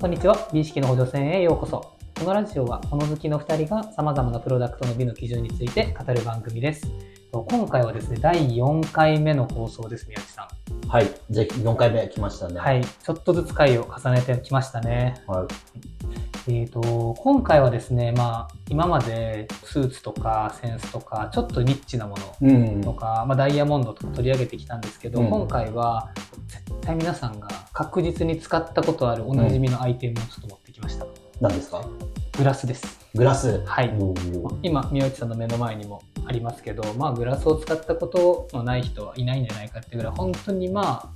こんにちは。美意識の補助線へようこそ。このラジオは、物好きの2人が様々なプロダクトの美の基準について語る番組です。今回はですね、第4回目の放送です、宮地さん。はい。ぜひ4回目来ましたね。はい。ちょっとずつ回を重ねてきましたね。はい。えーと、今回はですね、まあ、今までスーツとかセンスとか、ちょっとニッチなものうんとか、まあ、ダイヤモンドとか取り上げてきたんですけど、うん今回は絶対皆さんが確実に使ったことあるおなじみのアイテムをちょっと持ってきました。何ですか？グラスです。グラス。はい今、宮内さんの目の前にもありますけど、まあ、グラスを使ったことのない人はいないんじゃないかっていうぐらい、本当にま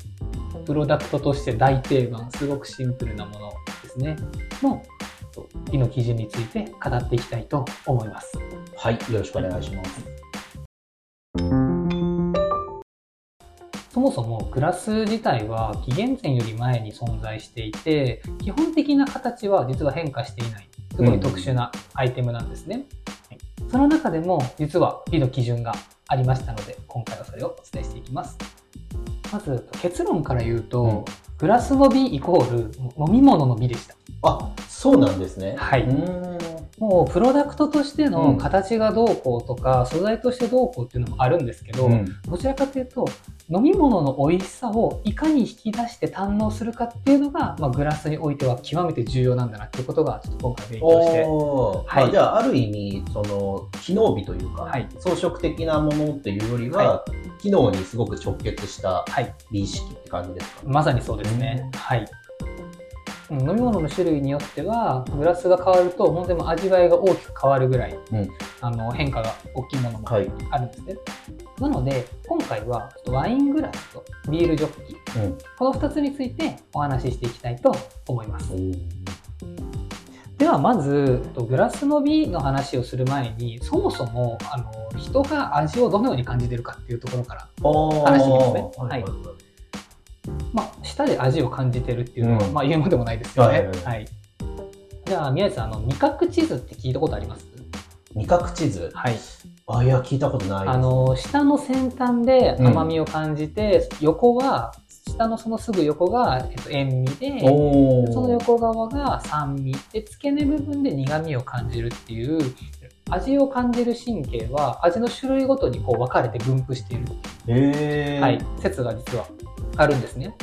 あ、プロダクトとして大定番、すごくシンプルなものですね。の美の基準について語っていきたいと思います。はい。よろしくお願いします。そもそもグラス自体は紀元前より前に存在していて基本的な形は実は変化していない。すごい特殊なアイテムなんですね、はい。その中でも実は美の基準がありましたので今回はそれをお伝えしていきます。まず結論から言うと、うん。グラスの美イコール飲み物の美でした。あ、そうなんですね。はい。もうプロダクトとしてうん。の形がどうこうとか、素材としてどうこうっていうのもあるんですけど、うん。どちらかというと飲み物の美味しさをいかに引き出して堪能するかっていうのが、まあ、グラスにおいては極めて重要なんだなっていうことがちょっと今回勉強してはい。まあじゃあある意味その機能美というか、はい。装飾的なものっていうよりは、は機能にすごく直結したはい。美意識って感じですか、まさにそうですね、はい。うん飲み物の種類によってはグラスが変わると本当に味わいが大きく変わるぐらい、うん。あの変化が大きいものもはい。あるんですね、なので今回はちょっとワイングラスとビールジョッキうん。この2つについてお話ししていきたいと思います。ではまずえっとグラスの美の話をする前にそもそもあの人が味をどのように感じてるかっていうところから、話していきますね。はいはい。はいまあ、舌で味を感じてるっていうのは、うん。まあ、言うまでもないですよね。はいじゃあ宮地さんあの味覚地図って聞いたことあります？味覚地図？はい、あ、いや、聞いたことない。あの下の先端でうん。甘みを感じて、横は下のそのすぐ横が、えっと、塩味でその横側が酸味で付け根部分で苦味を感じるっていう味を感じる神経は味の種類ごとにこう分かれて分布している、へー。はい、説が実はあるんですね。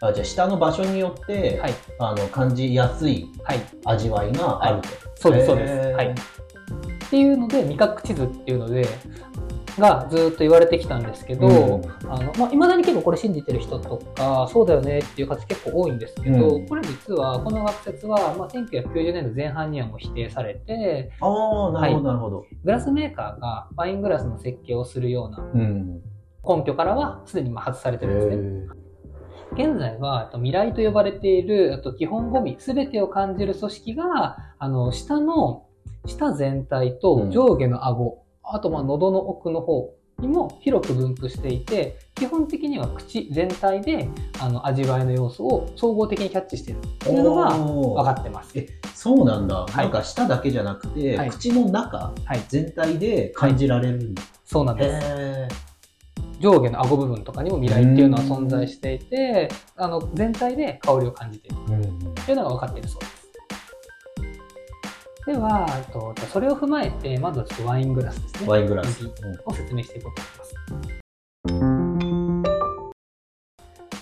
あじゃあ下の場所によって、はい、あの感じやすいはい、味わいがあると。そうですそうです。はい、っていうので味覚地図っていうのでがずっと言われてきたんですけど、うんあのまあ、未だに結構これ信じてる人とかそうだよねっていう方結構多いんですけど、うんこれ実はこの学説は、まあ、1990年度前半にはもう否定されてああ、なるほど、なるほど。グラスメーカーがワイングラスの設計をするようなうん。根拠からはすでにまあ外されてへるんですね。現在は、えっと未来と呼ばれている、えっと基本ゴミ、すべてを感じる組織が、あの、下の、舌全体と上下の顎、あと、まあ、喉の奥の方にも広く分布していて、基本的には口全体で、あの、味わいの要素を総合的にキャッチしているっていうのが分分かってます。えそうなんだ、いなんか舌だけじゃなくて、はい口の中はい。全体で感じられるんだ。そうなんです。へ上下の顎部分とかにも未来っていうのは存在していて、あの、全体で香りを感じている。というのが分かっているそうです。では、えっとそれを踏まえて、まずはちょっとワイングラスですね。ワイングラス。を説明していこうと思います。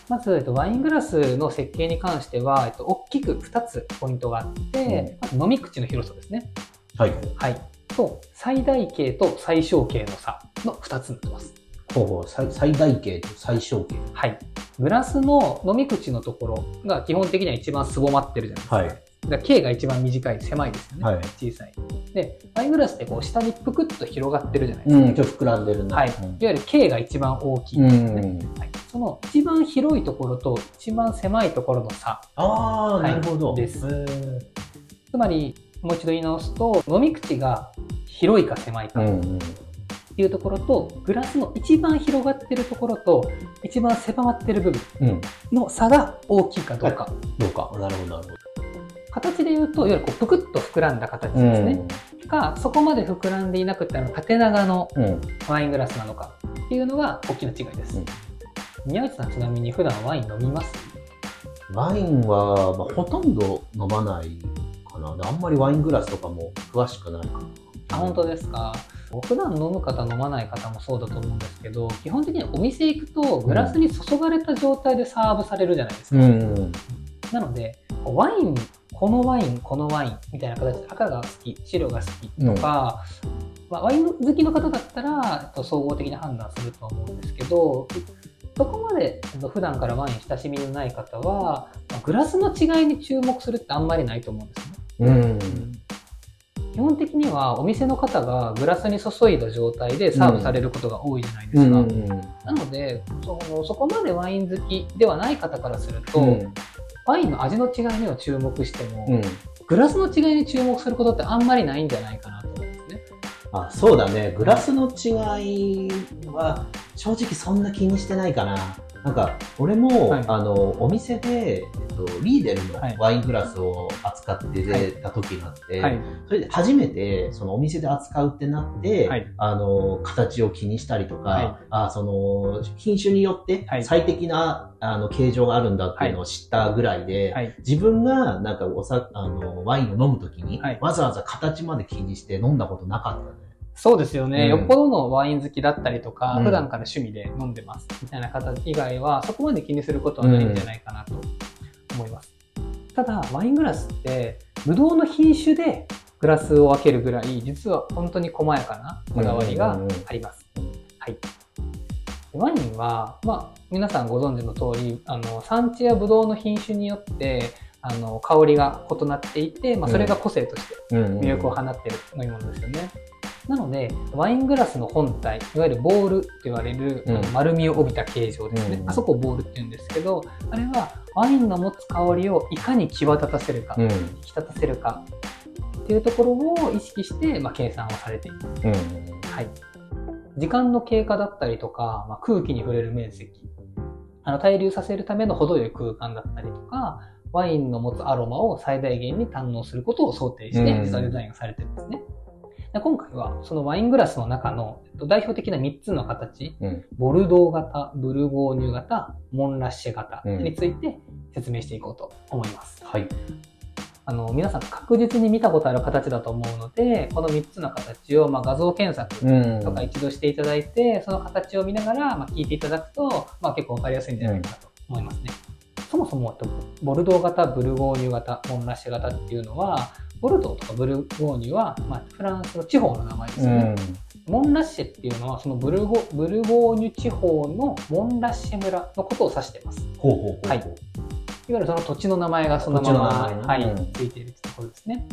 まず、えっと、ワイングラスの設計に関しては、えっと、大きく2つポイントがあって、まず飲み口の広さですね。はい。はい。と、最大径と最小径の差の2つになってます。ほうほう最最大径と最小径。はい。グラスの飲み口のところが基本的には一番すぼまってるじゃないですか。はいだから径が一番短い、狭いですよね。はい小さい。で、ワイングラスってこう下にぷくっと広がってるじゃないですか。うん、ちょっと膨らんでるな。はい。いわゆる径が一番大きいんですね。はい、その一番広いところと一番狭いところの差。ああ、はいなるほど。ですつまり、もう一度言い直すと、飲み口が広いか狭いかっうんうん。ていうところと、グラスの一番広がってるところと、一番狭まってる部分うん。の差が大きいかどうか。どうか。なるほど、なるほど。形で言うと、いわゆるこうぷくっと膨らんだ形ですね。か、そこまで膨らんでいなくて、あの縦長のうん。うん。ワイングラスなのかっていうのが大きな違いです。うん宮内さんちなみに普段ワイン飲みます？ワインは、まあ、ほとんど飲まないかな。であんまりワイングラスとかも詳しくないかな。あ本当ですか？普段飲む方飲まない方もそうだと思うんですけど基本的にお店行くとグラスに注がれた状態でサーブされるじゃないですか、ん。なのでワインこのワインこのワインみたいな形で赤が好き白が好きとか、まあ、ワイン好きの方だったらえっと総合的に判断すると思うんですけどそこまでえっと普段からワイン親しみのない方はまあグラスの違いに注目するってあんまりないと思うんですね。うん。基本的にはお店の方がグラスに注いだ状態でサーブされることが多いじゃないですか。うん。なのでそのそこまでワイン好きではない方からすると、うん。ワインの味の違いには注目しても、うん。グラスの違いに注目することってあんまりないんじゃないかなと思うんですね。あ、そうだね。グラスの違いは、正直そんな気にしてないかな。なんか、俺も、はいあの、お店で、と、リーデルのはい。ワイングラスを扱って出た時があって、はい。それで初めて、そのお店で扱うってなって、はい。あの、形を気にしたりとか、はい。あその、品種によってはい。最適な、あの、形状があるんだっていうのを知ったぐらいで、はい。自分がなんかおさ、あの、ワインを飲むときに、はい。わざわざ形まで気にして飲んだことなかったね。そうですよね、うん。よっぽどのワイン好きだったりとか、うん。普段から趣味で飲んでますみたいな方以外は、そこまで気にすることはないんじゃないかなと思います。ただ、ワイングラスって、ブドウの品種でグラスを分けるぐらい、実は本当に細やかなこだわりがあります。はい。ワインは、まあ、皆さんご存知の通り、あの、産地やブドウの品種によって、あの、香りが異なっていて、まあ、それが個性として魅魅力を放っている飲み物ですよね。なので、ワイングラスの本体、いわゆるボールと言われる、うん丸みを帯びた形状ですね。うんあそこをボールって言うんですけど、あれはワインの持つ香りをいかに際立たせるか、うん。引き立たせるかっていうところを意識して、まあ、計算をされている。うん。はい。時間の経過だったりとか、まあ、空気に触れる面積、あの、滞留させるための程よい空間だったりとか、ワインの持つアロマを最大限に堪能することを想定して、うん実はデザインがされてるんですね。で今回は、そのワイングラスの中のえっと代表的な3つの形、うん。ボルドー型、ブルゴーニュ型、モンラッシェ型うんについて説明していこうと思います。はい。あの、皆さん確実に見たことある形だと思うので、この3つの形をまあ画像検索うんとか一度していただいて、その形を見ながら、まあ、聞いていただくと、まあ、結構わかりやすいんじゃないかなと思いますね。そもそも、えっとボルドー型、ブルゴーニュ型、モンラッシェ型っていうのは、ボルドーとかブルゴーニュは、まあ、フランスの地方の名前ですよね。モンラッシェっていうのは、そのブルゴブルゴーニュ地方のモンラッシェ村のことを指しています。ほうほうほうほう。はいいわゆるその土地の名前がそのまま、はいついているところですね。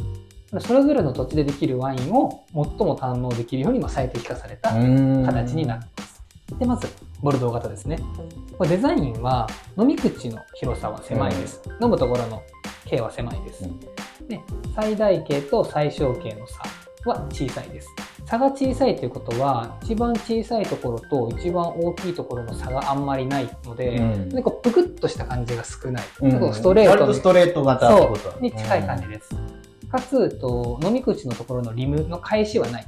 それぞれの土地でできるワインを最も堪能できるようにまあ最適化された形になっています。で、まず、ボルドー型ですね。これデザインは、飲み口の広さは狭いです。飲むところの径は狭いです。うんで、最大径と最小径の差は小さいです。差が小さいということは、一番小さいところと一番大きいところの差があんまりないので、うんでこうぷくっとした感じが少ない。うんストレートストレート型に近い感じです。かつと、飲み口のところのリムの返しはない。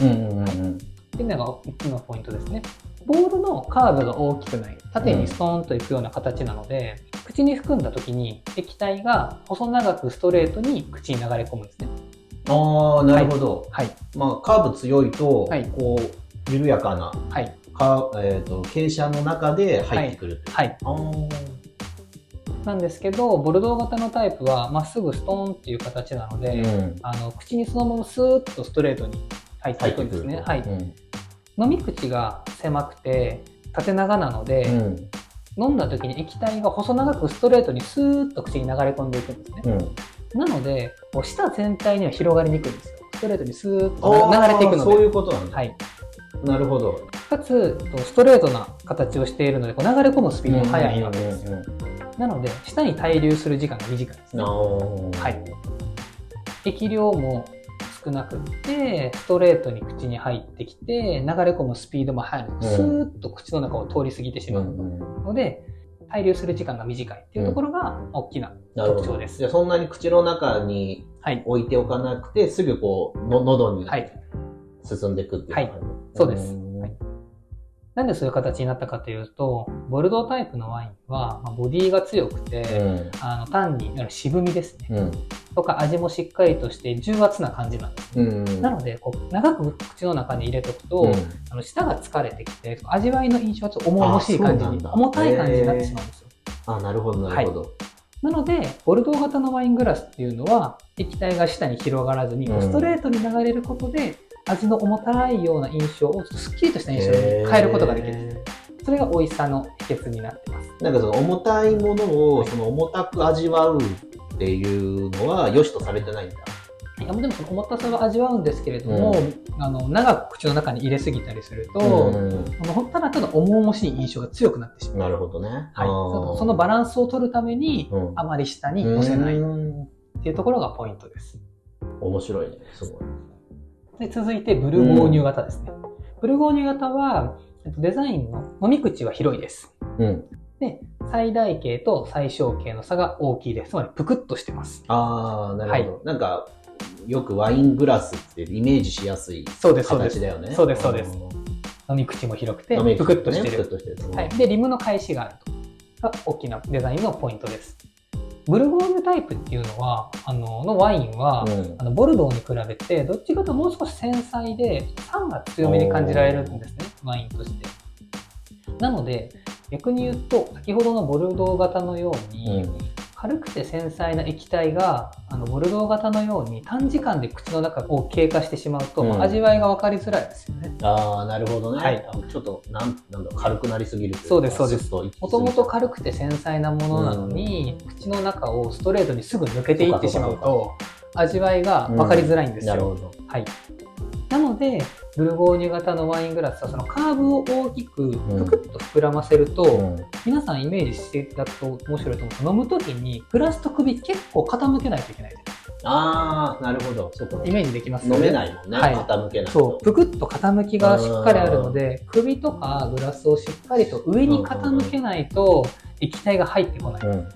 うんうんうんうん。っていうのが3つのポイントですね。ボールのカーブが大きくない、縦にストーンといくような形なので、口に含んだ時に液体が細長くストレートに口に流れ込むんですね。ああ、なるほど。はい。まあ、カーブ強いと、はいこう、緩やかな、はい。かえっ、と、傾斜の中で入ってくる。はい。あーなんですけど、ボルドー型のタイプはまっすぐストーンっていう形なので、うんあの口にそのままスーッとストレートに入っていくんですね。はい。うん飲み口が狭くて縦長なので、うん飲んだ時に液体が細長くストレートにスーッと口に流れ込んでいくんですね。うんなので、こう舌全体には広がりにくいんですよ。ストレートにスーッあとー流れていくので。そういうことなんだ。はい。なるほど。かつ、ストレートな形をしているので、こう流れ込むスピードが速いわけですよ。なので、舌に滞留する時間が短いですね。はい。液量も少なくって、ストレートに口に入ってきて、流れ込むスピードも速いので、うんスーッと口の中を通り過ぎてしまうので、滞留する時間が短いっていうところが大きな。特徴ですじゃあそんなに口の中にはい。置いておかなくて、すぐこう、の喉にはい。進んでいくっていう感じ。そうですんはいなんでそういう形になったかというと、ボルドータイプのワインは、まあボディが強くて、うん。あの単に渋みですね。うん。とか味もしっかりとして重圧な感じなんです。うんなので、こう長く口の中に入れとくと、うん。あの舌が疲れてきて、味わいの印象はちょっと重々しい感じに、重たい感じになってしまうんですよ。あなるほどなるほど、なので、ボルドー型のワイングラスっていうのは、液体が舌に広がらずに、ストレートに流れることで、味の重たいような印象をちょっとすっきりとした印象に変えることができる。るそれが美味しさの秘訣になってます。なんかその重たいものをその重たく味わうっていうのは良しとされてないんだ？いやでもその重たさは味わうんですけれども、うあの長く口の中に入れすぎたりすると、うん。あのただただ重々しい印象が強くなってしまう。なるほどね、はい、そそのバランスを取るために、うん。あまり下に乗せないっうんていうところがポイントです。面白いね。すごいで続いて、ブルゴーニュ型ですね。ブルゴーニュ型は、えっとデザインの飲み口は広いです。うんで、最大径と最小径の差が大きいです。つまり、ぷくっとしてます。ああなるほど、なんかよくワイングラスってイメージしやすいそうです、そうです。形だよねそうですそうですん飲み口も広くて、飲み口ぷくっとしてる。ねぷくっとしてるはい。で、リムの返しがあると。が大きなデザインのポイントです。ブルゴーニュタイプっていうのは、あの、のワインは、うん。あのボルドーに比べて、どっちかともう少し繊細で、酸が強めに感じられるんですね、ワインとして。なので、逆に言うと、先ほどのボルドー型のように、うん軽くて繊細な液体が、あのボルドー型のように短時間で口の中を経過してしまうと、うん。味わいが分かりづらいですよね。ああなるほどね、はい。ちょっとなんなんだろう軽くなりすぎるそうですそうです。もともと軽くて繊細なものなのに、口の中をストレートにすぐ抜けていってしまうと、味わいが分かりづらいんですよ。なるほど。はい。なので、ブルゴーニュ型のワイングラスはそのカーブを大きくぷくっと膨らませると、うん。皆さんイメージしていただくと面白いと思うんです飲む時にグラスと首結構傾けないといけないじああなるほど。そイメージできます飲めいないもんね、はい。傾けないと。そう。ぷくっと傾きがしっかりあるので首とかグラスをしっかりと上に傾けないと液体が入ってこない。うん。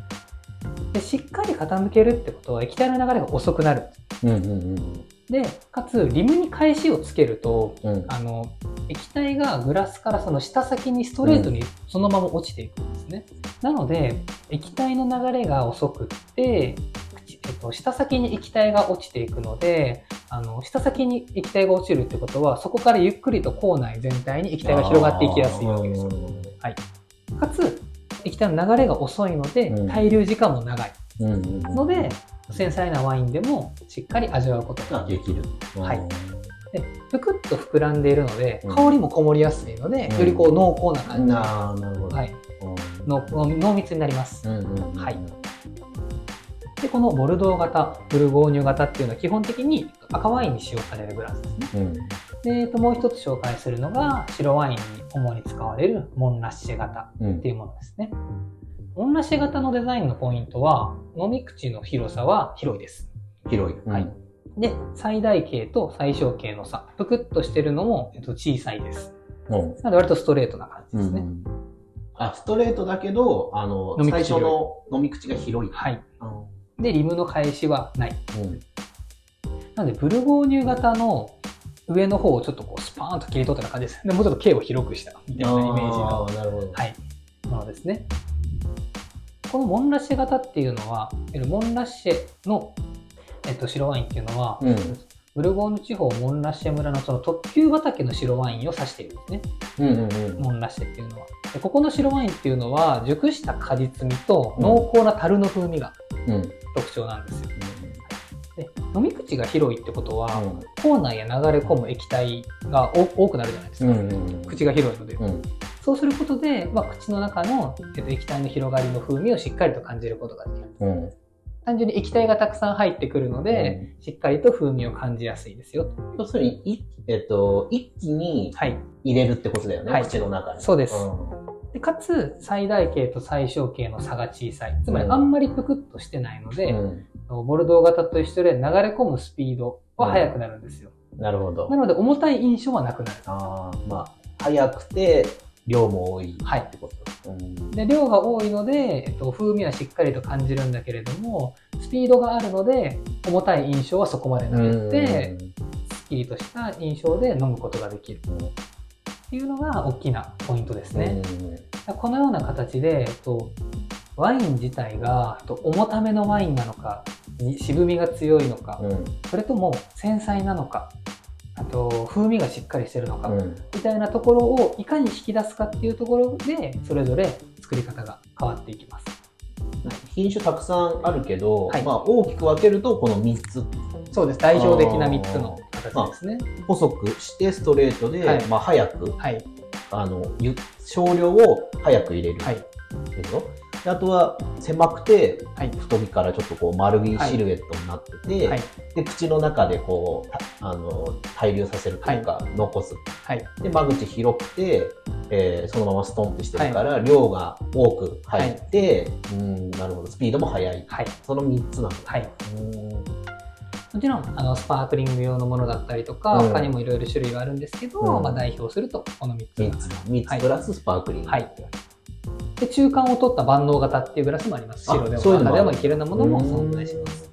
でしっかり傾けるってことは液体の流れが遅くなる。うんうんうんでかつリムに返しをつけるとうん。あの液体がグラスからその下先にストレートにそのまま落ちていくんですね。なので液体の流れが遅くって口えっと、下先に液体が落ちていくのであの下先に液体が落ちるってことはそこからゆっくりと口内全体に液体が広がっていきやすいわけです。よ。かつ液体の流れが遅いのでうん。滞留時間も長い。うんうんうん。ので繊細なワインでもしっかり味わうこと。がができる。はい。でぷくっと膨らんでいるのでうん。香りもこもりやすいので、うん。よりこう濃厚な感じ、なるほど、はい、うん。濃密になります、うんうんうんはい。でこのボルドー型ブルゴーニュ型っていうのは基本的に赤ワインに使用されるグラスですね。うん。で、ともう一つ紹介するのが白ワインに主に使われるモンラッシェ型うんっていうものですね。モンラッシェ型のデザインのポイントは飲み口の広さは広いです。広い、はい。で最大径と最小径の差。ぷくっとしてるのも、えっと、小さいです。う。んなので割とストレートな感じですね。うんあストレートだけどあの最初の飲み口が広い、はい。うん。で、リムの返しはない。うん。なので、ブルゴーニュ型の上の方をちょっとこうスパーンと切り取ったような感じです。でもうちょっと径を広くしたみたいなイメージの、なるほど、はい、ものですね。このモンラッシェ型っていうのは、モンラッシェの、えっと、白ワインっていうのは、うん。ブルゴーニュ地方モンラッシェ村のその特級畑の白ワインを指しているんですね。うんうんうん。モンラッシェっていうのは。でここの白ワインっていうのは、熟した果実味と濃厚な樽の風味がうん。特徴なんですよ。で飲み口が広いってことは、うん。口内へ流れ込む液体が多多くなるじゃないですか、うんうん。口が広いので、うんそうすることで、まあ、口の中の、えっと、液体の広がりの風味をしっかりと感じることができる。うん。単純に液体がたくさん入ってくるので、しっかりと風味を感じやすいですよ要するにい、えっと、一気にはい。入れるってことだよね、はい。口の中に。そうです。ん。でかつ最大径と最小径の差が小さい。つまりうん。あんまりぷくっとしてないので、うん。ボルドー型と一緒で流れ込むスピードは速くなるんですよ、なるほど。なので重たい印象はなくなる。ああまあ早くて量も多いはい。ってこと、うん。で量が多いので、えっと、風味はしっかりと感じるんだけれどもスピードがあるので重たい印象はそこまでなくて、すっきりとした印象で飲むことができる。っていうのが大きなポイントですね。うん。このような形で、えっと、ワイン自体がえっと重ためのワインなのか、に渋みが強いのか、うん。それとも繊細なのか、あと風味がしっかりしてるのか、うんみたいなところをいかに引き出すかっていうところで、それぞれ作り方が変わっていきます。品種たくさんあるけど、はいまあ、大きく分けるとこの3つそうです。代表的な3つの形ですね。細くしてストレートで、はいまあ、早くはい。あのゆ少量を早く入れるはい。でしょであとは狭くてはい。太着からちょっとこう丸いシルエットになってて、はい。で口の中でこうたあの滞留させるというか、残す。はい。で間口広くて、えーそのままストンってしてるから、量が多く入って、うんなるほど。スピードも速い。はい。その3つなんだ。はい。うん。もちろん、あの、スパークリング用のものだったりとか、うん。他にもいろいろ種類はあるんですけど、うん。まあ、代表すると、この3つ3つ三つプラススパークリング、はいで、中間を取った万能型っていうグラスもあります。あ白でも赤でもいけるようなものも存在します。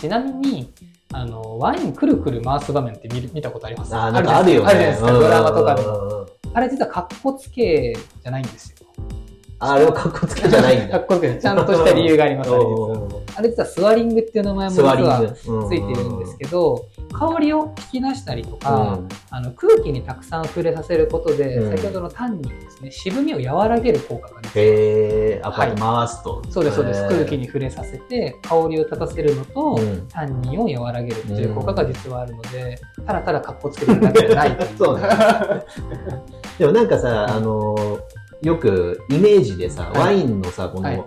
ちなみに、あの、ワインくるくる回す場面って見る見たことあります？ああるよね。あるじゃないですか、ドラマとかでも。もあれ実はカッコつけじゃないんですよ。あれはかっこつけじゃないんだ。カッコつけちゃんとした理由があります、あれ実は。あれ実はスワリングっていう名前も実はグ。ついてるんですけど、香りを引き出したりとうか、ん。あの空気にたくさん触れさせることで、うん。先ほどのタンニンですね、渋みを和らげる効果が出てへえあこうやって回すと、そうです、そうです。空気に触れさせて、香りを立たせるのと、うん。タンニンを和らげるっていう効果が実はあるので、ただただ格好つけてるだけじゃない。という。そうだでもなんかさ、あのーよくイメージでさ、はい。ワインのさ、この、はい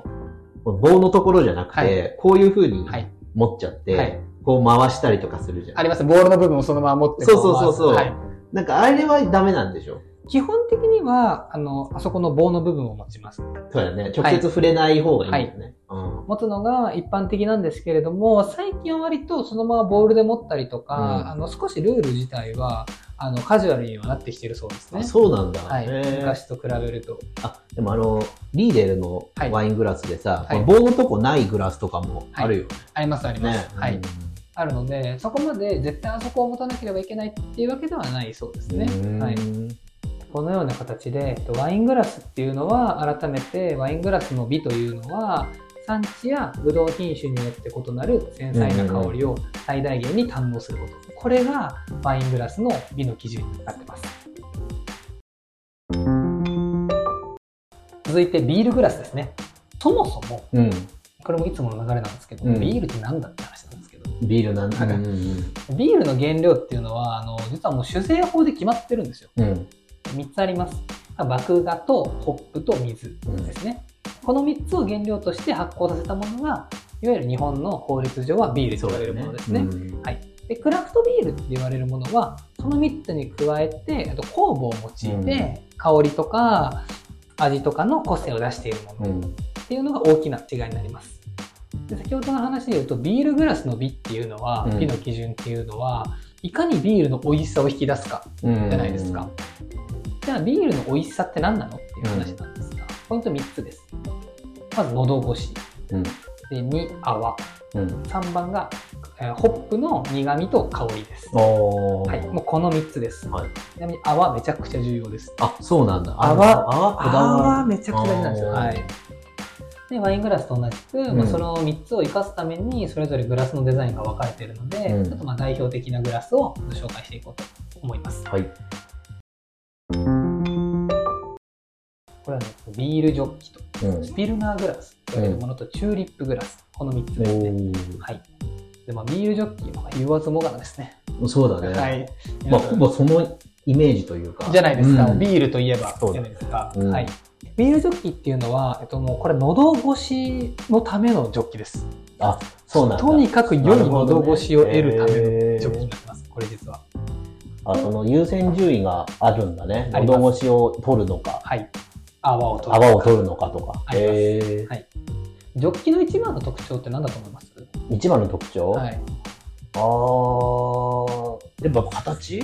この棒のところじゃなくて、はいこういう風にはい。持っちゃって、はいこう回したりとかするじゃん。あります。ボールの部分をそのまま持ってそうそうそうそうはい。なんかあれはダメなんでしょ？基本的には、あの、あそこの棒の部分を持ちます。そうだね。直接触れない方がいいんだよね。持つのが一般的なんですけれども、最近は割とそのままボールで持ったりとか、うんあの、少しルール自体は、あの、カジュアルにはなってきてるそうですうん。ねあ。そうなんだ。はい。昔と比べると。あ、でもあの、リーデルのはいワイングラスでさ、はい棒のとこないグラスとかもあるよ。あります、あります。ね。はい。うんあるので、そこまで絶対あそこを持たなければいけないっていうわけではないそうですね。うんはい。このような形で、えっとワイングラスっていうのは、改めてワイングラスの美というのは、産地やブドウ品種によって異なる繊細な香りを最大限に堪能すること。これがワイングラスの美の基準になってます。続いてビールグラスですね。そもそも、うん。これもいつもの流れなんですけど、うんビールって何だって話なんですけど、ビールなんだ。はいうんビールの原料っていうのは、あの、実はもう酒税法で決まってるんですよ。うん。うん。3つあります。麦芽とホップと水ですね。この3つを原料として発酵させたものが、いわゆる日本の法律上はビールと言われるものですね。うんはいでクラフトビールって言われるものは、その3つに加えて、あと酵母を用いて、香りとか味とかの個性を出しているものうん。っていうのが大きな違いになります。で先ほどの話で言うと、ビールグラスの美っていうのは、うん美の基準っていうのは、いかにビールの美味しさを引き出すかうん。じゃないですか。じゃあビールの美味しさって何なのっていう話なんですが、ポイント3つです。まず喉越し。うん。で2、泡。うん。3番が、えーホップの苦味と香りです。はい、もうこの3つです。はいちなみに泡めちゃくちゃ重要です。あ、そうなんだ。泡？泡泡めちゃくちゃ大事なんですよ。はい。で、ワイングラスと同じく、うんまあ、その3つを生かすために、それぞれグラスのデザインが分かれているので、うんちょっとまあ代表的なグラスを紹介していこうと思います。はい。これはね、ビールジョッキと、うん。スピルナーグラスと言われるものと、チューリップグラス、この3つですね。はい。で、まあ、ビールジョッキは言わずもがなですね。そうだね。はい。まあ、ほぼそのイメージというか。じゃないですか。うんビールといえば、じゃないですか。うんはい。ビールジョッキっていうのは、えっと、もうこれ喉越しのためのジョッキです。あ、そうなんだ。とにかく良い喉越しを得るためのジョッキになってます。これ実は。あ、その優先順位があるんだね。喉越しを取るのか、はい。泡を取る。泡を取るのかとか。ありますへはいジョッキの一番の特徴って何だと思います？ー一番の特徴、はい。あー、やっぱ形？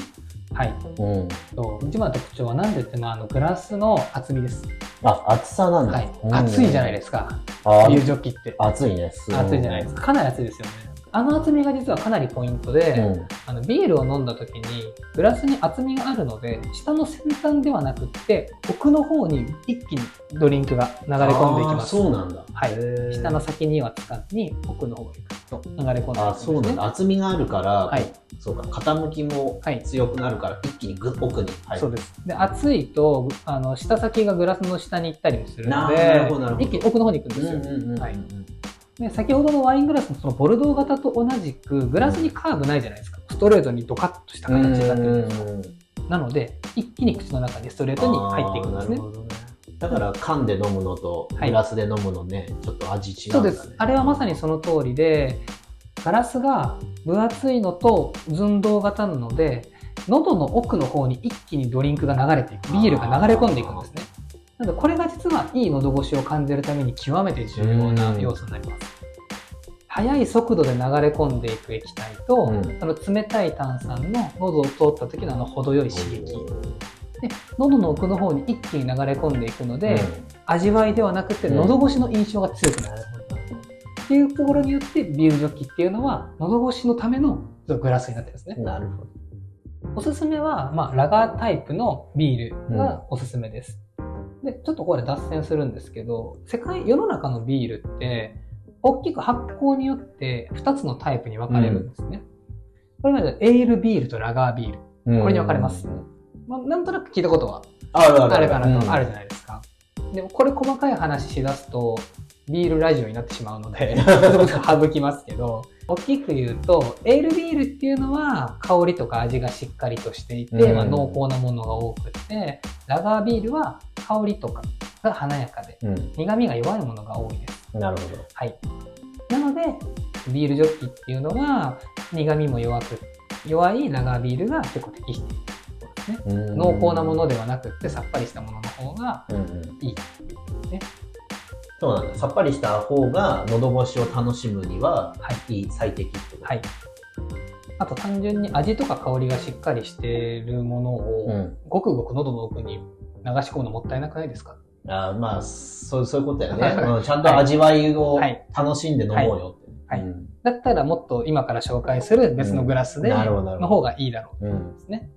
はい。うん。そう一番の特徴は何でってのは、あの、グラスの厚みです。あ、厚さなんだ。はい。うん熱いじゃないですか。あビールジョッキって。熱いね。すご熱いじゃないですか。かなり熱いですよね。あの厚みが実はかなりポイントで、うん。あのビールを飲んだ時にグラスに厚みがあるので下の先端ではなくって奥の方に一気にドリンクが流れ込んでいきます。そうなんだ。はい。下の先にはつかずに奥の方にと流れ込んでいきあます、ね、そうなんだ。厚みがあるから、はい。そうか、傾きもはい。強くなるから、一気にぐ奥に。入る。そうです。で熱いとあの下先がグラスの下に行ったりもするのなで一気に奥の方に行くんですよ、うんうんうんうん。はいで先ほどのワイングラスのそのボルドー型と同じくグラスにカーブないじゃないですか。ストレートにドカッとした形になってるんですなので一気に口の中にストレートに入っていくんですね。あーなるほどね。だから缶で飲むのとはい。グラスで飲むのね、ちょっと味違うんだね。そうです。あれはまさにその通りで、ガラスが分厚いのと寸胴型なので、喉の奥の方に一気にドリンクが流れていく、ビールが流れ込んでいくんですね。なので、これが実はいい喉越しを感じるために極めて重要な要素になります。速い速度で流れ込んでいく液体と、うんその冷たい炭酸の喉を通った時のあの程よい刺激。喉の奥の方に一気に流れ込んでいくので、味わいではなくてうん喉越しの印象が強くなる。っていうところによってビールジョッキっていうのは喉越しのためのグラスになってるんですね。なるほど。おすすめは、まあ、ラガータイプのビールがおすすめです。で、ちょっとこれ脱線するんですけど、世界、世の中のビールって、大きく発酵によって2つのタイプに分かれるんですね。これまでエールビールとラガービール。これに分かれますうんまあ、なんとなく聞いたことはあるかなうんとあるじゃないですか。でもこれ細かい話しだすとビールラジオになってしまうので 省きますけど大きく言うとエールビールっていうのは香りとか味がしっかりとしていて、うんまあ、濃厚なものが多くてラガービールは香りとかが華やかでうん苦味が弱いものが多いです。なるほど。はい、なのでビールジョッキっていうのは苦味も弱く弱いラガービールが結構適しているですね。うん濃厚なものではなくってさっぱりしたものの方がいい。そうなんだ。さっぱりした方が喉越しを楽しむにははい。いい、最適ってこと？はい。あと単純に味とか香りがしっかりしてるものを、うん。ごくごく喉の奥に流し込むのもったいなくないですか？あーまあ、そうそういうことだよね。は いうんちゃんと味わいをはい楽しんで飲もうよって。はいうんだったらもっと今から紹介する別のグラスで、の方がいいだろううん。ですね。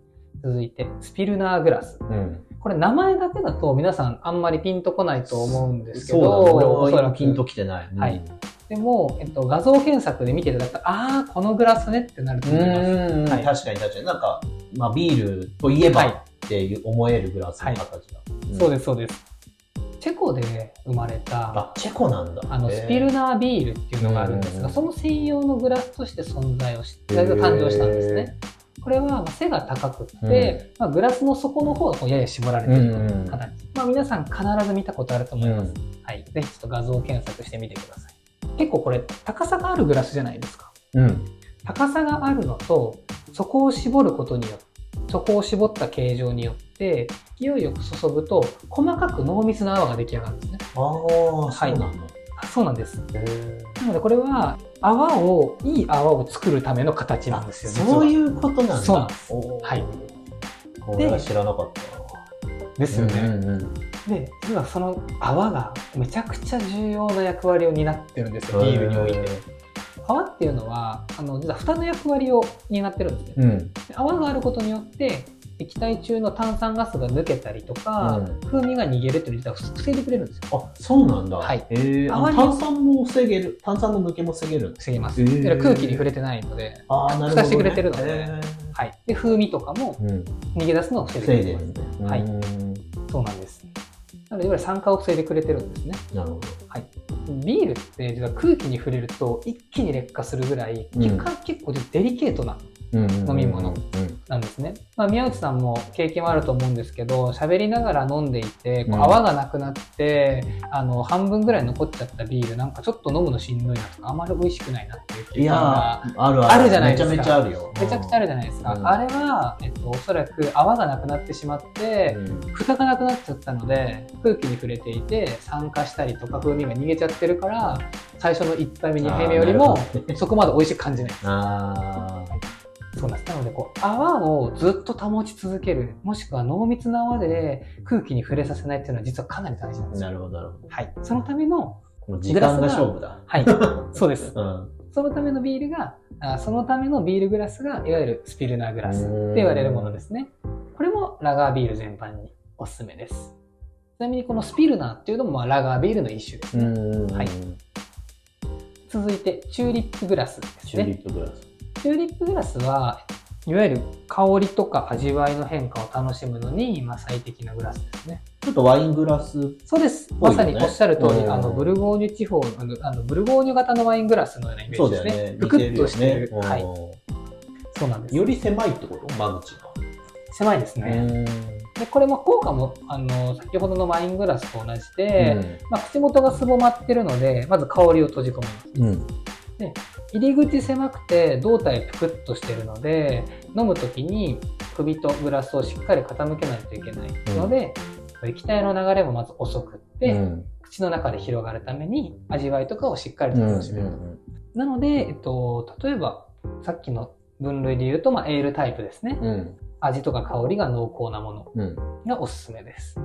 続いて、スピルナーグラス。うん。これ名前だけだと皆さんあんまりピンとこないと思うんですけそうど、だね。ピンときてない。うんはい。でも、えっと、画像検索で見ていただいたら、ああ、このグラスねってなるとう思います。ん、はい確かに確かに。なんか、まあ、ビールといえばはいって思えるグラスの形だ。そうす。です、そうです。チェコで生まれた、あ、チェコなんだ。あの、スピルナービールっていうのがあるんですが、うんその専用のグラスとして存在をして、誕生したんですね。これはまあ背が高くって、まあ、グラスの底の方がこうやや絞られているうん形。まあ、皆さん必ず見たことあると思います。うんはい。ぜひちょっと画像検索してみてください。結構これ、高さがあるグラスじゃないですか。うん。高さがあるのと、底を絞ることによって、底を絞った形状によって、勢いよく注ぐと、細かく濃密な泡が出来上がるんですね。ああ、そうなの。あそうなんです。へなのでこれは泡をいい泡を作るための形なんですよ。実はそういうことなんだ。はい。これは知らなかったですよね。うんうんうんで実はその泡がめちゃくちゃ重要な役割を担ってるんですよビールにおいて。泡っていうのはあの実は蓋の役割を担ってるんですね。うん。で泡があることによって液体中の炭酸ガスが抜けたりとか、うん風味が逃げるっていうのを実は防いでくれるんですよ。あ、そうなんだ。はいへえ。あ泡に炭酸も防げる。炭酸の抜けも防げる。防ぎます。へー空気に触れてないので、ああ、なるほど、ね。蓋してくれてるのでへーはい、で風味とかもうん。逃げ出すのを防いでくれます。でるんだ。はいうんそうなんです。なので、いわゆる酸化を防いでくれてるんですね。なるほど。ビールって実は空気に触れると一気に劣化するぐらい、うん結構デリケートな飲飲み物なんですね。まあ、宮内さんも経験はあると思うんですけど、喋りながら飲んでいて、こううん。泡がなくなって、あの、半分ぐらい残っちゃったビール、なんかちょっと飲むのしんどいなとか、あまり美味しくないなっていう経験がー、あるじゃないですか。めちゃめちゃあるよ。めちゃくちゃあるじゃないですか。うん。あれは、えっと、おそらく泡がなくなってしまって、うん。蓋がなくなっちゃったので空気に触れていて酸化したりとか風味が逃げちゃってるから最初の1杯目2杯目よりもそこまで美味しく感じない。あそうなんですなのでこう泡をずっと保ち続けるもしくは濃密な泡で空気に触れさせないっていうのは実はかなり大事なんでーすよなるほどなるほはいそのための時間が勝負だ。はい そうですうん。そのためのビールが、あそのためのビールグラスが、いわゆるスピルナーグラスって言われるものですね。これもラガービール全般におすすめです。ちなみにこのスピルナーっていうのもまあラガービールの一種ですね。うんはい続いて、チューリップグラスですチューリね。ップグラス。チューリップグラスは、いわゆる香りとか味わいの変化を楽しむのに、まあ、最適なグラスですね。ちょっとワイングラス。そうです。まさにおっしゃる通り、うんあの、ブルゴーニュ地方の、あのブルゴーニュ型のワイングラスのようなイメージですね。ね。ぷくっとしてる。似はい。そうなんです。うんより狭いってこと？間口が。狭いですね。で、これも効果も、あの、先ほどのワイングラスと同じで、まあ、口元がすぼまってるので、まず香りを閉じ込めます。うん。うん。入り口狭くて胴体ぷくっとしてるので飲む時に首とグラスをしっかり傾けないといけないので、液体の流れもまず遅くって、うん口の中で広がるために味わいとかをしっかりとうん楽しめると、なので、えっと、例えばさっきの分類で言うと、まあ、エールタイプですねうん。味とか香りが濃厚なものうん。がおすすめです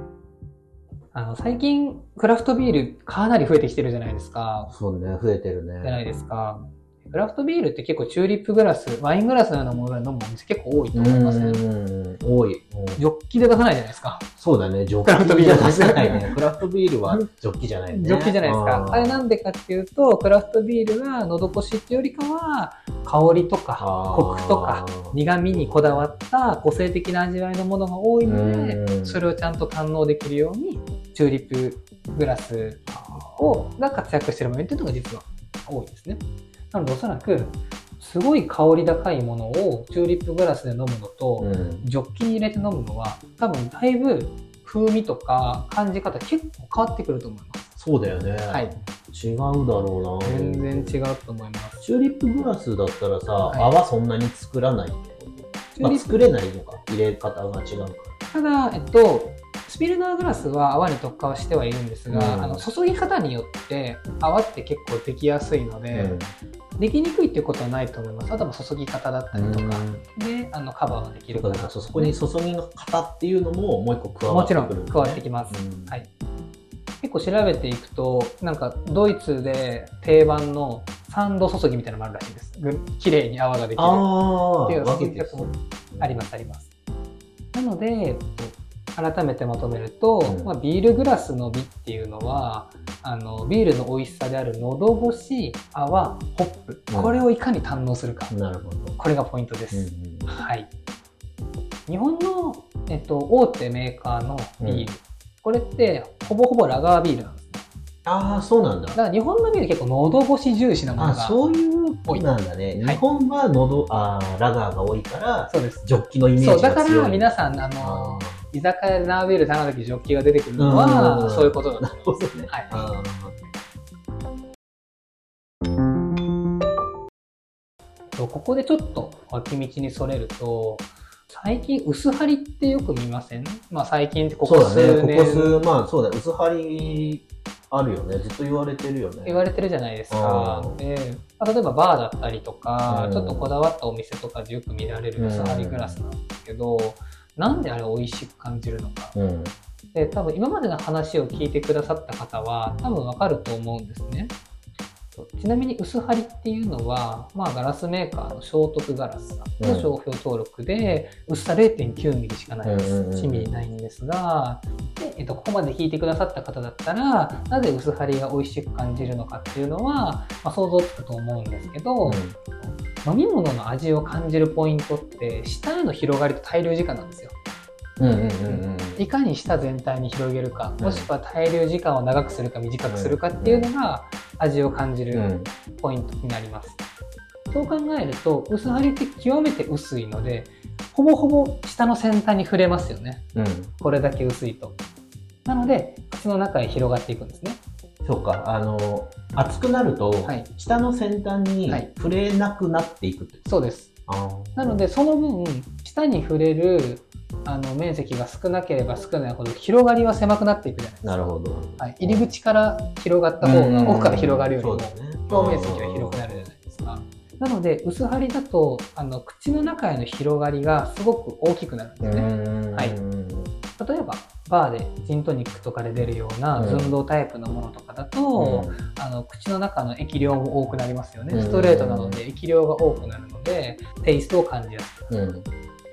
あの最近クラフトビールかなり増えてきてるじゃないですかそうね、増えてるね。じゃないですか。クラフトビールって結構チューリップグラス、ワイングラスのようなもので飲むお店結構多いとう思いますね。ん。多い。うんジョッキで出さないじゃないですか。そうだね、ジョッキクラフトビールじゃないね。クラフトビールはジョッキじゃないね。ジョッキじゃないですか。あれなんでかっていうと、クラフトビールは喉越しっていうよりかは、香りとか、コクとか、苦味にこだわった個性的な味わいのものが多いので、うんそれをちゃんと堪能できるように、チューリップグラスをが活躍しているものっていうのが実は多いですね。なのでおそらく、すごい香り高いものをチューリップグラスで飲むのと、うん。ジョッキに入れて飲むのは、多分だいぶ風味とか感じ方結構変わってくると思います。そうだよね。はい。違うだろうな。全然違うと思います。チューリップグラスだったらさ、はい泡そんなに作らないってこと、まあ、作れないのか入れ方が違うかただ、えっと、スピルナーグラスは泡に特化はしてはいるんですが、うんあの注ぎ方によって泡って結構できやすいのら、で、できにくいっていうことはないと思います。あとは注ぎ方だったりとかで、あのカバーができるかそこに注ぎの方っていうのももう一個加わもちってくるんだね、ろん加わってきます。うんはい結構調べていくと、なんかドイツで定番の3度注ぎみたいなのもあるらしいです。ぐ綺麗に泡ができる。っていう分けありますあります。なので、えっと改めてまとめると、うん。まあ、ビールグラスの美っていうのはあのビールの美味しさである喉越し泡ホップ、うん。これをいかに堪能するか。なるほど、これがポイントです、うんうんはい。日本の、えっと、大手メーカーのビール、これってほぼほぼラガービールなんですねああそうなんだ。だから日本のビール結構喉越し重視なものあがそういう多いなんだね、はい。日本は喉あーラガーが多いからそうです。ジョッキのイメーそうジが強いだから皆さんあのあ居酒屋で生ビール頼んだ時ジョッキが出てくるのはうん。そういうことだーなとるほどね、はい。ここでちょっと脇道にそれると最近薄張りってよく見ません？まあ最近ってこそうこだね。こ数年こ数まあそうだ薄張りあるよねずっと言われてるよね言われてるじゃないですかうん。で、まあ例えばバーだったりとか、うんちょっとこだわったお店とかでよく見られる薄張りグラスなんですけど、なんであれ美味しく感じるのか。うんで、多分今までの話を聞いてくださった方は多分わかると思うんですね。ちなみに薄張りっていうのは、まあ、ガラスメーカーの聖徳ガラスの商標登録で、薄さ0.9ミリしかないです。うんうんうんうん1ミリないんですが、でえっと、ここまで聞いてくださった方だったら、なぜ薄張りが美味しく感じるのかっていうのは、まあ、想像つくと思うんですけど、飲み物の味を感じるポイントって、舌への広がりと滞留時間なんですよ。うんうんうんうん。いかに舌全体に広げるか、うん。もしくは滞留時間を長くするか短くするかっていうのが味を感じるうん。ポイントになります。そう考えると薄張りって極めて薄いのでほぼほぼ舌の先端に触れますよね。うん。これだけ薄いと。なので口の中へ広がっていくんですね。そうか。あの熱くなると、はい。下の先端にはい。触れなくなっていくって、そうです。なのでその分舌に触れるあの面積が少なければ少ないほど広がりは狭くなっていくじゃないですか。なるほど。はい、入り口から広がった方が奥から広がるよりも表面積が広くなるじゃないですか。なので薄張りだとあの口の中への広がりがすごく大きくなるんですね。はい。例えばバーでジントニックとかで出るような寸胴タイプのものとかだと、あの口の中の液量も多くなりますよね、ストレートなので液量が多くなるのでテイストを感じやすくなる。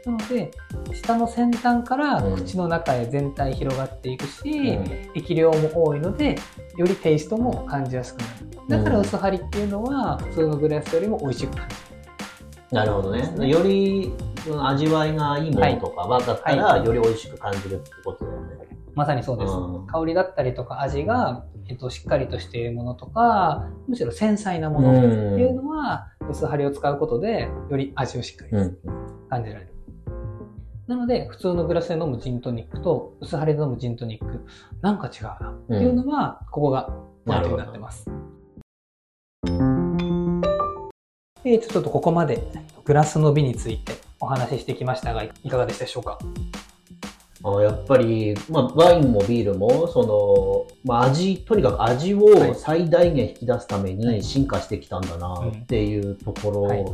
なので下の先端から口の中へ全体広がっていくし、うん、液量も多いのでよりテイストも感じやすくなる。だから薄張りっていうのは普通のグラスよりも美味しく感じる。なるほどね。より味わいがいいものとかは、だったら、より美味しく感じるってことだよね。まさにそうです、うん、香りだったりとか味が、えっと、しっかりとしているものとか、むしろ繊細なものっていうのは、薄張りを使うことで、より味をしっかり感じられる。なので、普通のグラスで飲むジントニックと薄張りで飲むジントニック、なんか違うな。っていうのは、ここがポイントになってます。えー、ちょっとここまでグラスの美についてお話ししてきましたが、いかがでしたでしょうか？あやっぱり、まあ、ワインもビールもその、まあ、味とにかく味を最大限引き出すために進化してきたんだなっていうところだね、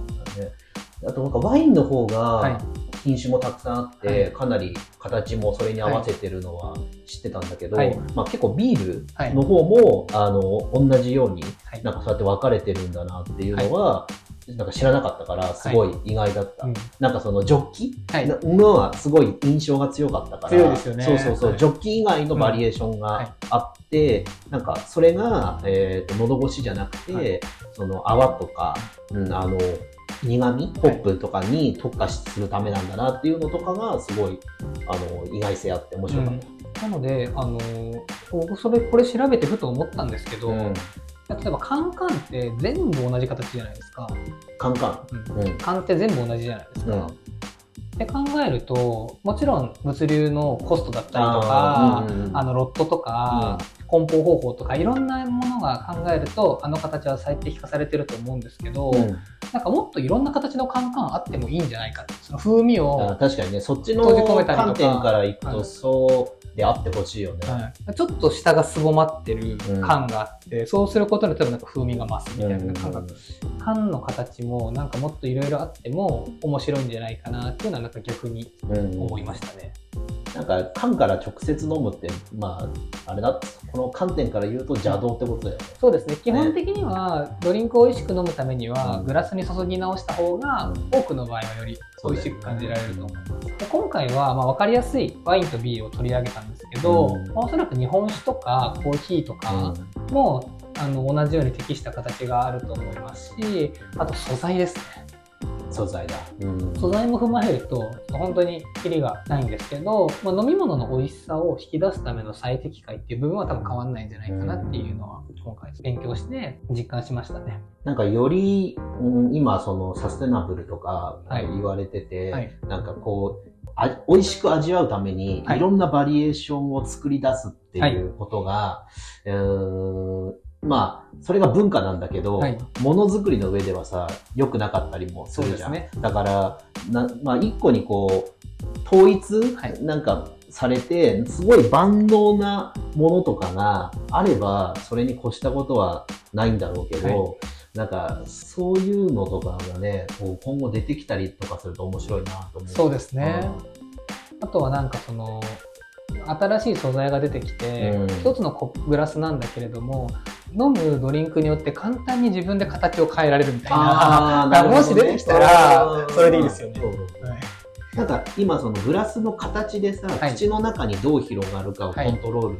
あとなんかワインの方が品種もたくさんあって、はい、かなり形もそれに合わせてるのは知ってたんだけど、はい、まあ、結構ビールの方も、あの同じようになんかそうやって分かれてるんだなっていうのは、なんか知らなかったから、すごい意外だった。はいうん、なんかそのジョッキのはすごい印象が強かったから、強いですよね。そうそうそう、はい、ジョッキ以外のバリエーションがあって、うん、なんかそれが、えっ、ー、と、喉越しじゃなくて、はい、その泡とか、うん、あの、苦味ホップとかに特化するためなんだなっていうのとかがすごいあの意外性あって面白かった。うん、なので、あの僕それこれ調べてふと思ったんですけど、うん例えばカンカンって全部同じ形じゃないですか。カンカン。うん。カンって全部同じじゃないですか。うんって考えるともちろん物流のコストだったりとかあ、うんうん、あのロットとか、うん、梱包方法とかいろんなものが考えるとあの形は最適化されてると思うんですけど、うん、なんかもっといろんな形のカンカンあってもいいんじゃないかその風味を確かにね。そっちの観点からいくとそうであってほしいよね、はい、ちょっと下がすぼまってる感があって、うん、そうすることで多分なんか風味が増すみたいな感覚、うん、缶の形もなんかもっといろいろあっても面白いんじゃないかなっていうのはなんか逆に思いましたね。なんか缶から直接飲むってまああれだこの観点から言うと邪道ってことだよね。そうですね。基本的にはドリンクを美味しく飲むためには、グラスに注ぎ直した方が多くの場合はより美味しく感じられると。思います。で今回はまあ分かりやすいワインとビールを取り上げたんですけど、うん、おそらく日本酒とかコーヒーとかも、うん、あの同じように適した形があると思いますしあと素材ですね。素材だ、うん、素材も踏まえると本当にキリがないんですけど、まあ、飲み物の美味しさを引き出すための最適解っていう部分は多分変わんないんじゃないかなっていうのは今回勉強して実感しましたね。なんかより、うん、今そのサステナブルとか言われてて、はい。はい、なんかこうあ美味しく味わうために、い。ろんなバリエーションを作り出すっていうことが、はい、まあ、それが文化なんだけど、ものづくりの上ではさ、良くなかったりもするじゃん。ね、だから、なまあ、一個にこう、統一、はい、なんかされて、すごい万能なものとかがあれば、それに越したことはないんだろうけど、はいなんか、そういうのとかがね、こう今後出てきたりとかすると面白いなと思う。そうですね。あとはなんかその、新しい素材が出てきて、うん、一つのグラスなんだけれども飲むドリンクによって簡単に自分で形を変えられるみたいな、ね、もし出てきたらそれでいいですよね。なんか今そのグラスの形でさ、はい、口の中にどう広がるかをコントロール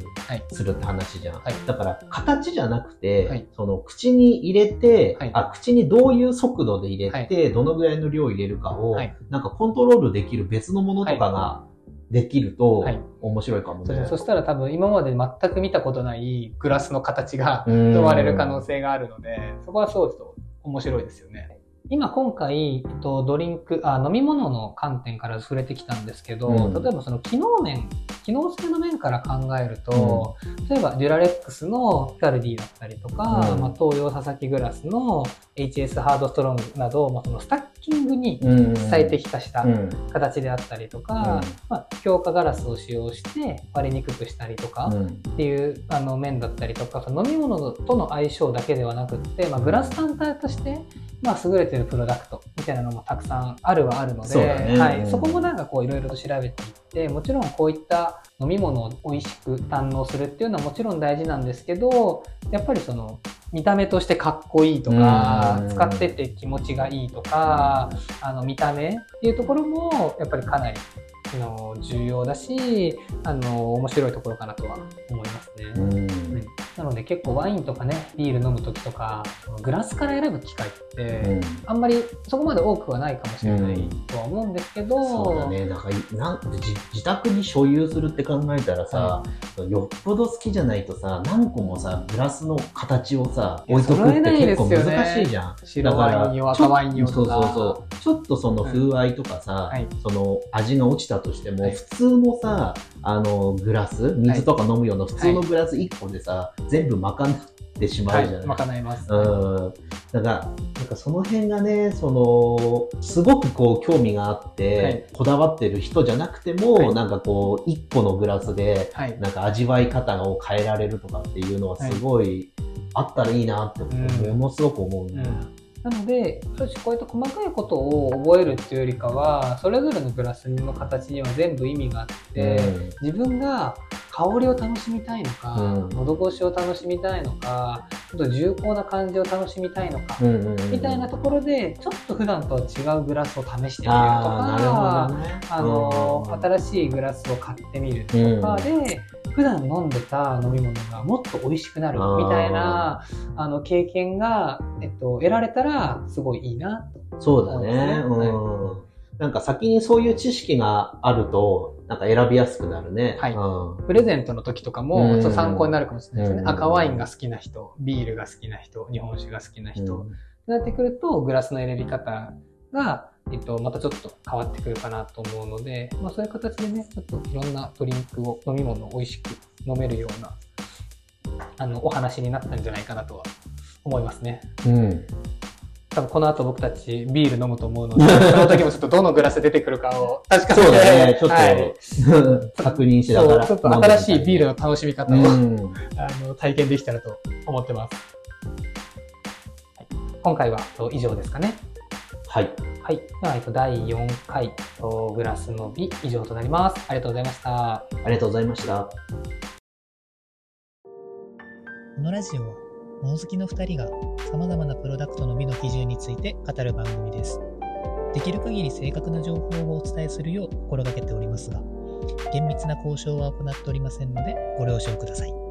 するって話じゃん。はい、だから形じゃなくて、はい、その口に入れて、あ、口にどういう速度で入れて、どのぐらいの量入れるかを、なんかコントロールできる別のものとかができると面白いかもね、そしたら多分今まで全く見たことないグラスの形が生まれる可能性があるので、そこはそうすと面白いですよね。今今回、えっと、ドリンクあ飲み物の観点から触れてきたんですけど、うん、例えばその機能面機能性の面から考えると、うん、例えばデュラレックスのヒカルディだったりとか、うん、まあ、東洋佐々木グラスの HS ハードストロングなど、まあ、そのスタッキングに最適化した形であったりとか、まあ、強化ガラスを使用して割れにくくしたりとかっていうあの面だったりとか飲み物との相性だけではなくって、まあ、グラス単体としてまあ、優れてるプロダクトみたいなのもたくさんあるはあるので、そ,、ね、はい、そこもなんかこういろいろと調べていってもちろんこういった飲み物を美味しく堪能するっていうのはもちろん大事なんですけどやっぱりその見た目としてかっこいいとか、使ってて気持ちがいいとか、あの見た目っていうところもやっぱりかなりあの重要だしあの面白いところかなとは思いますね。うん。なので結構ワインとかねビール飲む時とかグラスから選ぶ機会って、あんまりそこまで多くはないかもしれないとは思うんですけど、うん、そうだね。なんかなん自宅に所有するって考えたらさ、はい、よっぽど好きじゃないとさ何個もさグラスの形をさ置いとくって結構難しいじゃん。白ワイン用赤ワイン用とかそうそうそうちょっとその風合いとかさ、うんはい、その味が落ちたとしても、はい、普通のさあのグラス水とか飲むような普通のグラス1個でさ、全部賄ってしまうじゃない、はい、賄います。うん。だから、なんかその辺がね、その、すごくこう興味があって、はい、こだわってる人じゃなくても、はい、なんかこう、1個のグラスで、なんか味わい方を変えられるとかっていうのはすごい、あったらいいなって、ものすごく思うんだよ。うんなので、少しこういった細かいことを覚えるっていうよりかは、それぞれのグラスの形には全部意味があって、うん、自分が香りを楽しみたいのか、うん、喉越しを楽しみたいのか、ちょっと重厚な感じを楽しみたいのか、みたいなところで、ちょっと普段とは違うグラスを試してみるとか、ね、あの、うん、新しいグラスを買ってみるとかで、普段飲んでた飲み物がもっと美味しくなるみたいなあの経験が、えっと、得られたらすごいいいなと、そうだね。うん、なんか先にそういう知識があると、なんか選びやすくなるね。はい。うん、プレゼントの時とかも、ちょっと参考になるかもしれないですね。赤ワインが好きな人、ビールが好きな人、日本酒が好きな人。ってなってくると、グラスの選び方が、えっと、またちょっと変わってくるかなと思うので、まあそういう形でね、ちょっといろんなドリンクを、飲み物を美味しく飲めるような、あの、お話になったんじゃないかなとは思いますね。うん。多分この後僕たちビール飲むと思うので、その時もちょっとどのグラス出てくるかを確かに。そうだね、ちょっと、はい、確認しながら。ちょっと新しいビールの楽しみ方を、うん、あの体験できたらと思ってます。今回は以上ですかね。はい。はい。では、えっと、第4回、グラスの美以上となります。ありがとうございました。ありがとうございました。このラジオは物好きの2人が様々なプロダクトの美の基準について語る番組です。できる限り正確な情報をお伝えするよう心がけておりますが、厳密な交渉は行っておりませんのでご了承ください。